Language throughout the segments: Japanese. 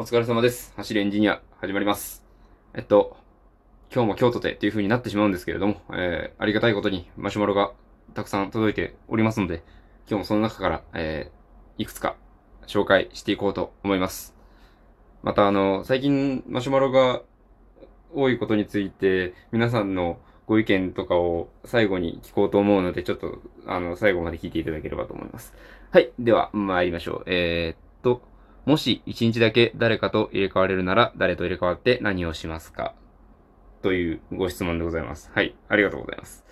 お疲れ様です。走るエンジニア、始まります。えっと、今日も京都でっていう風になってしまうんですけれども、えー、ありがたいことにマシュマロがたくさん届いておりますので、今日もその中から、えー、いくつか紹介していこうと思います。また、あの、最近マシュマロが多いことについて、皆さんのご意見とかを最後に聞こうと思うので、ちょっと、あの、最後まで聞いていただければと思います。はい。では、参りましょう。えー、っと、もし一日だけ誰かと入れ替われるなら、誰と入れ替わって何をしますか？というご質問でございます。はい。ありがとうございます。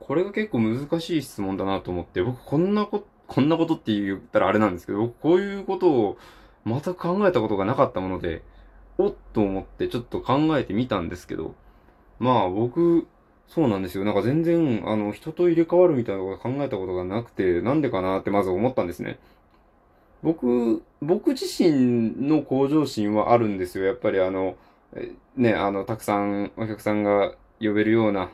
これが結構難しい質問だなと思って、僕こんなこと、こんなことって言ったらあれなんですけど、僕こういうことを全く考えたことがなかったもので、おっと思ってちょっと考えてみたんですけど、まあ僕、そうなんですよ。なんか全然、あの、人と入れ替わるみたいなこと考えたことがなくて、なんでかなってまず思ったんですね。僕、僕自身の向上心はあるんですよ。やっぱりあの、ね、あの、たくさんお客さんが呼べるような、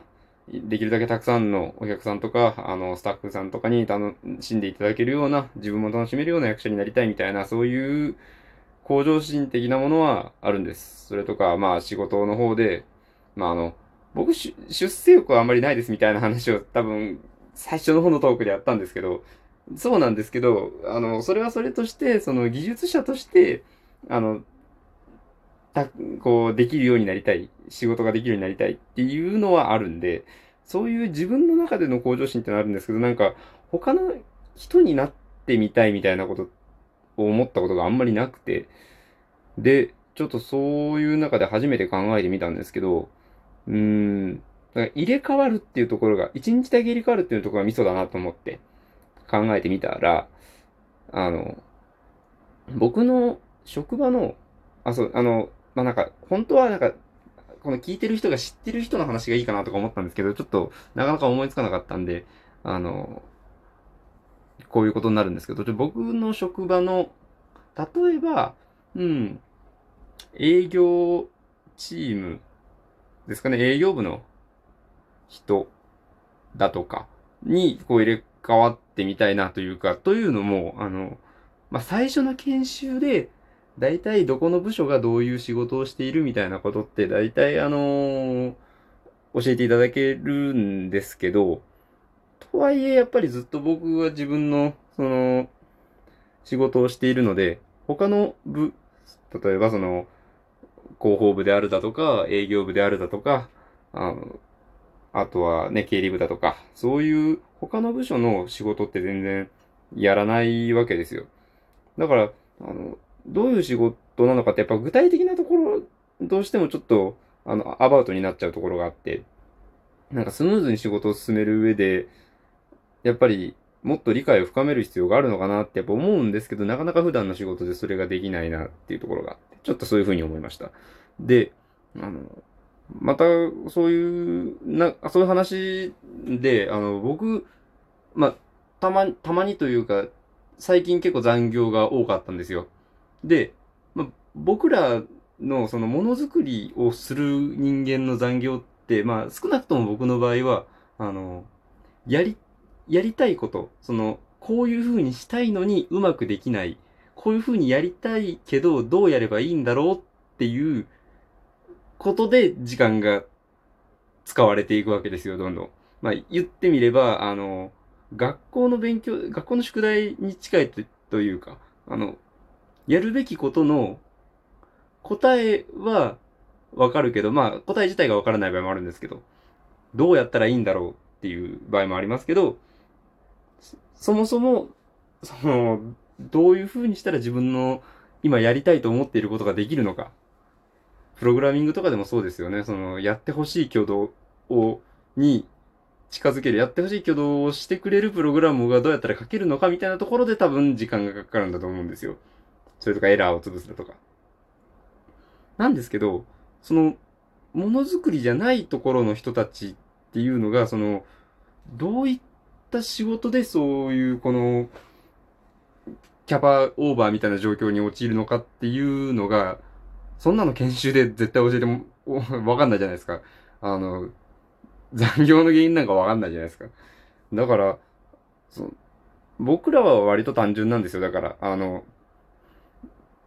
できるだけたくさんのお客さんとか、あの、スタッフさんとかに楽しんでいただけるような、自分も楽しめるような役者になりたいみたいな、そういう向上心的なものはあるんです。それとか、まあ仕事の方で、まああの、僕、出世欲はあんまりないですみたいな話を多分、最初の方のトークでやったんですけど、そうなんですけど、あの、それはそれとして、その技術者として、あの、た、こう、できるようになりたい、仕事ができるようになりたいっていうのはあるんで、そういう自分の中での向上心ってのはあるんですけど、なんか、他の人になってみたいみたいなことを思ったことがあんまりなくて、で、ちょっとそういう中で初めて考えてみたんですけど、うーん、だから入れ替わるっていうところが、一日だけ入れ替わるっていうところがミソだなと思って。考えてみたら、あの、僕の職場の、あ、そう、あの、まあ、なんか、本当はなんか、この聞いてる人が知ってる人の話がいいかなとか思ったんですけど、ちょっとなかなか思いつかなかったんで、あの、こういうことになるんですけど、ちょ僕の職場の、例えば、うん、営業チームですかね、営業部の人だとかにこう入れ替わってみたいなというか、というのも、あの、まあ、最初の研修で、大体どこの部署がどういう仕事をしているみたいなことって、大体あのー教えていただけるんですけど、とはいえやっぱりずっと僕は自分の、その、仕事をしているので、他の部、例えばその、広報部であるだとか、営業部であるだとか、あの、あとはね、経理部だとか、そういう他の部署の仕事って全然やらないわけですよ。だから、あの、どういう仕事なのかってやっぱ具体的なところ、どうしてもちょっと、あの、アバウトになっちゃうところがあって、なんかスムーズに仕事を進める上で、やっぱりもっと理解を深める必要があるのかなってやっぱ思うんですけど、なかなか普段の仕事でそれができないなっていうところがあって、ちょっとそういうふうに思いました。で、あの、また、そういう、な、そういう話で、あの、僕、ま、たま、たまにというか、最近結構残業が多かったんですよ。で、ま、僕らのそのものづくりをする人間の残業って、まあ、少なくとも僕の場合は、あの、やり、やりたいこと、その、こういう風にしたいのにうまくできない。こういう風にやりたいけど、どうやればいいんだろうっていうことで時間が使われていくわけですよ、どんどん。まあ、言ってみれば、あの、学校の勉強、学校の宿題に近いというか、あの、やるべきことの答えはわかるけど、まあ、答え自体がわからない場合もあるんですけど、どうやったらいいんだろうっていう場合もありますけど、そそもそも、その、どういう風にしたら自分の今やりたいと思っていることができるのか。プログラミングとかでもそうですよね。その、やってほしい挙動を、に近づける、やってほしい挙動をしてくれるプログラムがどうやったら書けるのかみたいなところで多分時間がかかるんだと思うんですよ。それとかエラーを潰すだとか。なんですけど、その、ものづくりじゃないところの人たちっていうのが、その、どういった仕事でそういう、この、キャパオーバーみたいな状況に陥るのかっていうのが、そんなの研修で絶対教えても、わかんないじゃないですか。あの、残業の原因なんかわかんないじゃないですか。だから、そ僕らは割と単純なんですよ。だから、あの、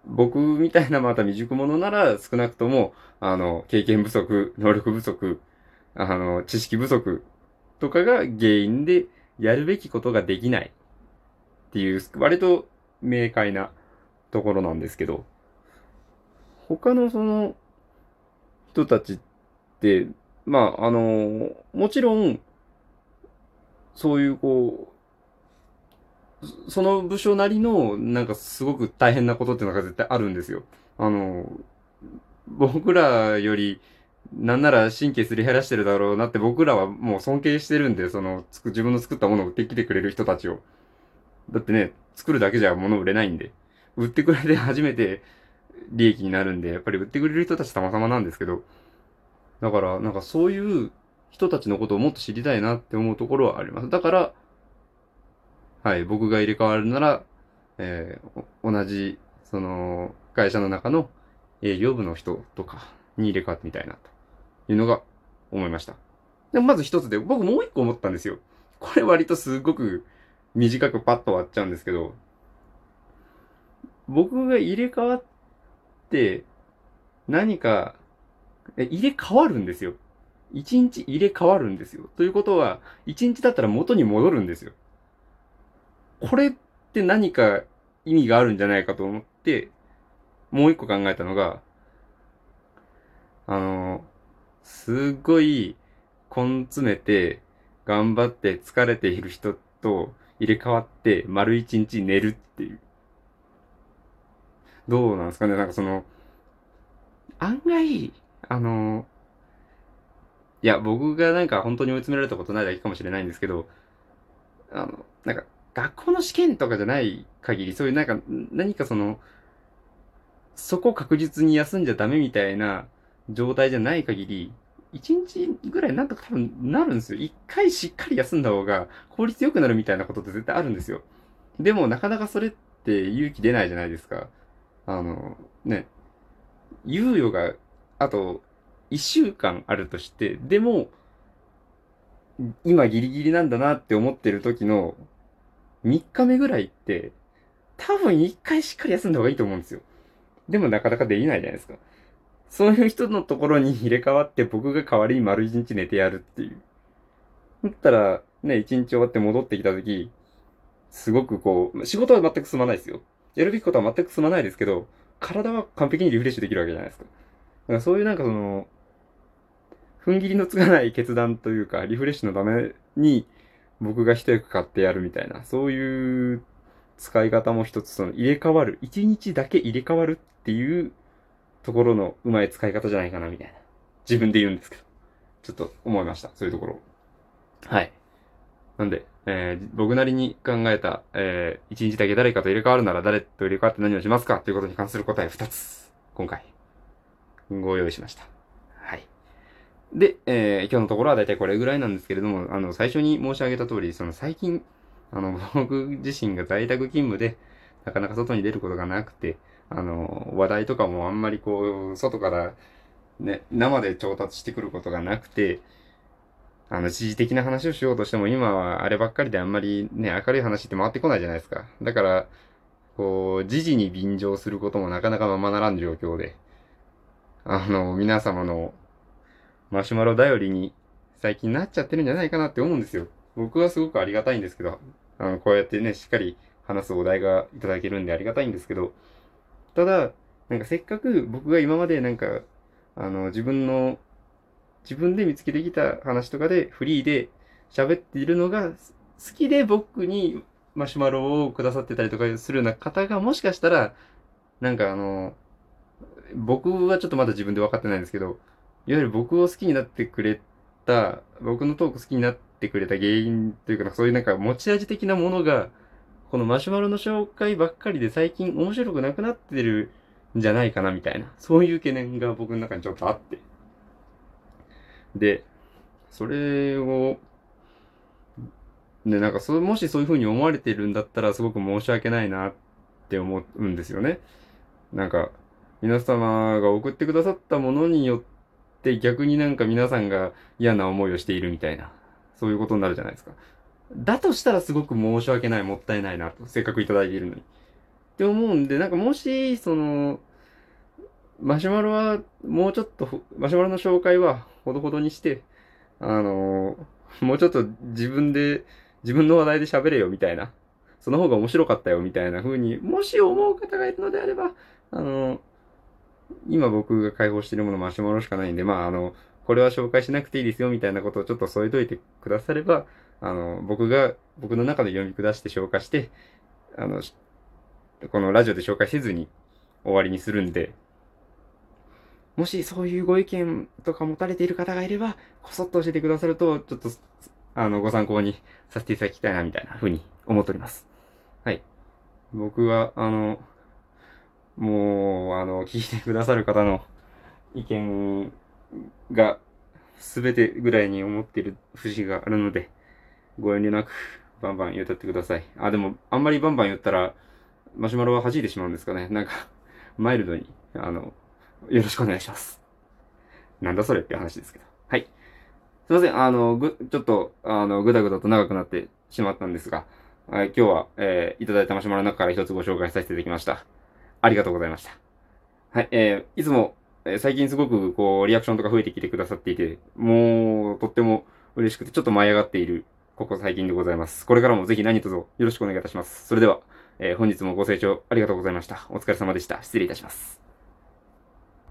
僕みたいなまた未熟者なら少なくとも、あの、経験不足、能力不足、あの、知識不足とかが原因でやるべきことができないっていう、割と明快なところなんですけど、他のその人たちって、まあ、あの、もちろん、そういうこう、その部署なりの、なんかすごく大変なことっていうのが絶対あるんですよ。あの、僕らより、なんなら神経すり減らしてるだろうなって僕らはもう尊敬してるんで、その、つく自分の作ったものを売ってきてくれる人たちを。だってね、作るだけじゃ物売れないんで。売ってくれて初めて利益になるんで、やっぱり売ってくれる人たち様々なんですけど、だから、なんかそういう人たちのことをもっと知りたいなって思うところはあります。だから、はい、僕が入れ替わるなら、えー、同じ、その、会社の中の営業部の人とかに入れ替わってみたいな、というのが思いました。でもまず一つで、僕もう一個思ったんですよ。これ割とすごく短くパッと終わっちゃうんですけど、僕が入れ替わって、何か、入れ替わるんですよ。一日入れ替わるんですよ。ということは、一日だったら元に戻るんですよ。これって何か意味があるんじゃないかと思って、もう一個考えたのが、あの、すっごい根詰めて、頑張って疲れている人と入れ替わって丸一日寝るっていう。どうなんですかねなんかその、案外、あの、いや、僕がなんか本当に追い詰められたことないだけかもしれないんですけど、あの、なんか、学校の試験とかじゃない限り、そういうなんか、何かその、そこ確実に休んじゃダメみたいな状態じゃない限り、一日ぐらいなんとか多分なるんですよ。一回しっかり休んだ方が効率良くなるみたいなことって絶対あるんですよ。でもなかなかそれって勇気出ないじゃないですか。あの、ね、猶予があと一週間あるとして、でも、今ギリギリなんだなって思ってる時の3日目ぐらいって、多分一回しっかり休んだ方がいいと思うんですよ。でもなかなかできないじゃないですか。そういう人のところに入れ替わって僕が代わりに丸一日寝てやるっていう。だったら、ね、一日終わって戻ってきた時、すごくこう、仕事は全く進まないですよ。やるべきことは全く進まないですけど、体は完璧にリフレッシュできるわけじゃないですか。だからそういうなんかその、踏ん切りのつかない決断というか、リフレッシュのために、僕が一役買ってやるみたいな、そういう使い方も一つ、その入れ替わる、一日だけ入れ替わるっていうところのうまい使い方じゃないかな、みたいな。自分で言うんですけど。ちょっと思いました。そういうところ。はい。なんで、えー、僕なりに考えた、えー、一日だけ誰かと入れ替わるなら誰と入れ替わって何をしますか？ということに関する答え二つ、今回、ご用意しました。はい。で、えー、今日のところは大体これぐらいなんですけれども、あの、最初に申し上げた通り、その最近、あの、僕自身が在宅勤務で、なかなか外に出ることがなくて、あの、話題とかもあんまりこう、外から、ね、生で調達してくることがなくて、あの、時事的な話をしようとしても、今はあればっかりであんまりね、明るい話って回ってこないじゃないですか。だから、こう、時事に便乗することもなかなかままならん状況で、あの、皆様のマシュマロ頼りに最近なっちゃってるんじゃないかなって思うんですよ。僕はすごくありがたいんですけど、あの、こうやってね、しっかり話すお題がいただけるんでありがたいんですけど、ただ、なんかせっかく僕が今までなんか、あの、自分の、自分で見つけてきた話とかでフリーで喋っているのが好きで僕にマシュマロをくださってたりとかするような方がもしかしたら、なんかあの、僕はちょっとまだ自分で分かってないんですけど、いわゆる僕を好きになってくれた、僕のトーク好きになってくれた原因というか、そういうなんか持ち味的なものが、このマシュマロの紹介ばっかりで最近面白くなくなってるんじゃないかなみたいな、そういう懸念が僕の中にちょっとあって。で、それを、ね、なんかそ、もしそういう風に思われてるんだったらすごく申し訳ないなって思うんですよね。なんか、皆様が送ってくださったものによって逆になんか皆さんが嫌な思いをしているみたいな、そういうことになるじゃないですか。だとしたらすごく申し訳ない、もったいないなと。せっかくいただいているのに。って思うんで、なんかもし、その、マシュマロは、もうちょっと、マシュマロの紹介は、ほどほどにして、あのもうちょっと自分で、自分の話題で喋れよ、みたいな。その方が面白かったよ、みたいな風に、もし思う方がいるのであれば、あの今僕が開放しているものマシュマロしかないんで、まあ、あの、これは紹介しなくていいですよ、みたいなことをちょっと添えといてくだされば、あの、僕が、僕の中で読み下して消化して、あの、このラジオで紹介せずに終わりにするんで、もしそういうご意見とか持たれている方がいれば、こそっと教えてくださると、ちょっと、あの、ご参考にさせていただきたいな、みたいな風に思っております。はい。僕は、あの、もう、あの、聞いてくださる方の意見が全てぐらいに思っている節があるので、ご遠慮なくバンバン言うたってください。あ、でも、あんまりバンバン言ったら、マシュマロは弾いてしまうんですかね。なんか、マイルドに、あの、よろしくお願いします。なんだそれって話ですけど。はい。すいません。あの、ぐ、ちょっと、あの、ぐだぐだと長くなってしまったんですが、はい、今日は、えー、いただいたマシュマロの中から一つご紹介させていただきました。ありがとうございました。はい、えー、いつも、えー、最近すごく、こう、リアクションとか増えてきてくださっていて、もう、とっても嬉しくて、ちょっと舞い上がっている、ここ最近でございます。これからもぜひ何卒よろしくお願いいたします。それでは、えー、本日もご清聴ありがとうございました。お疲れ様でした。失礼いたします。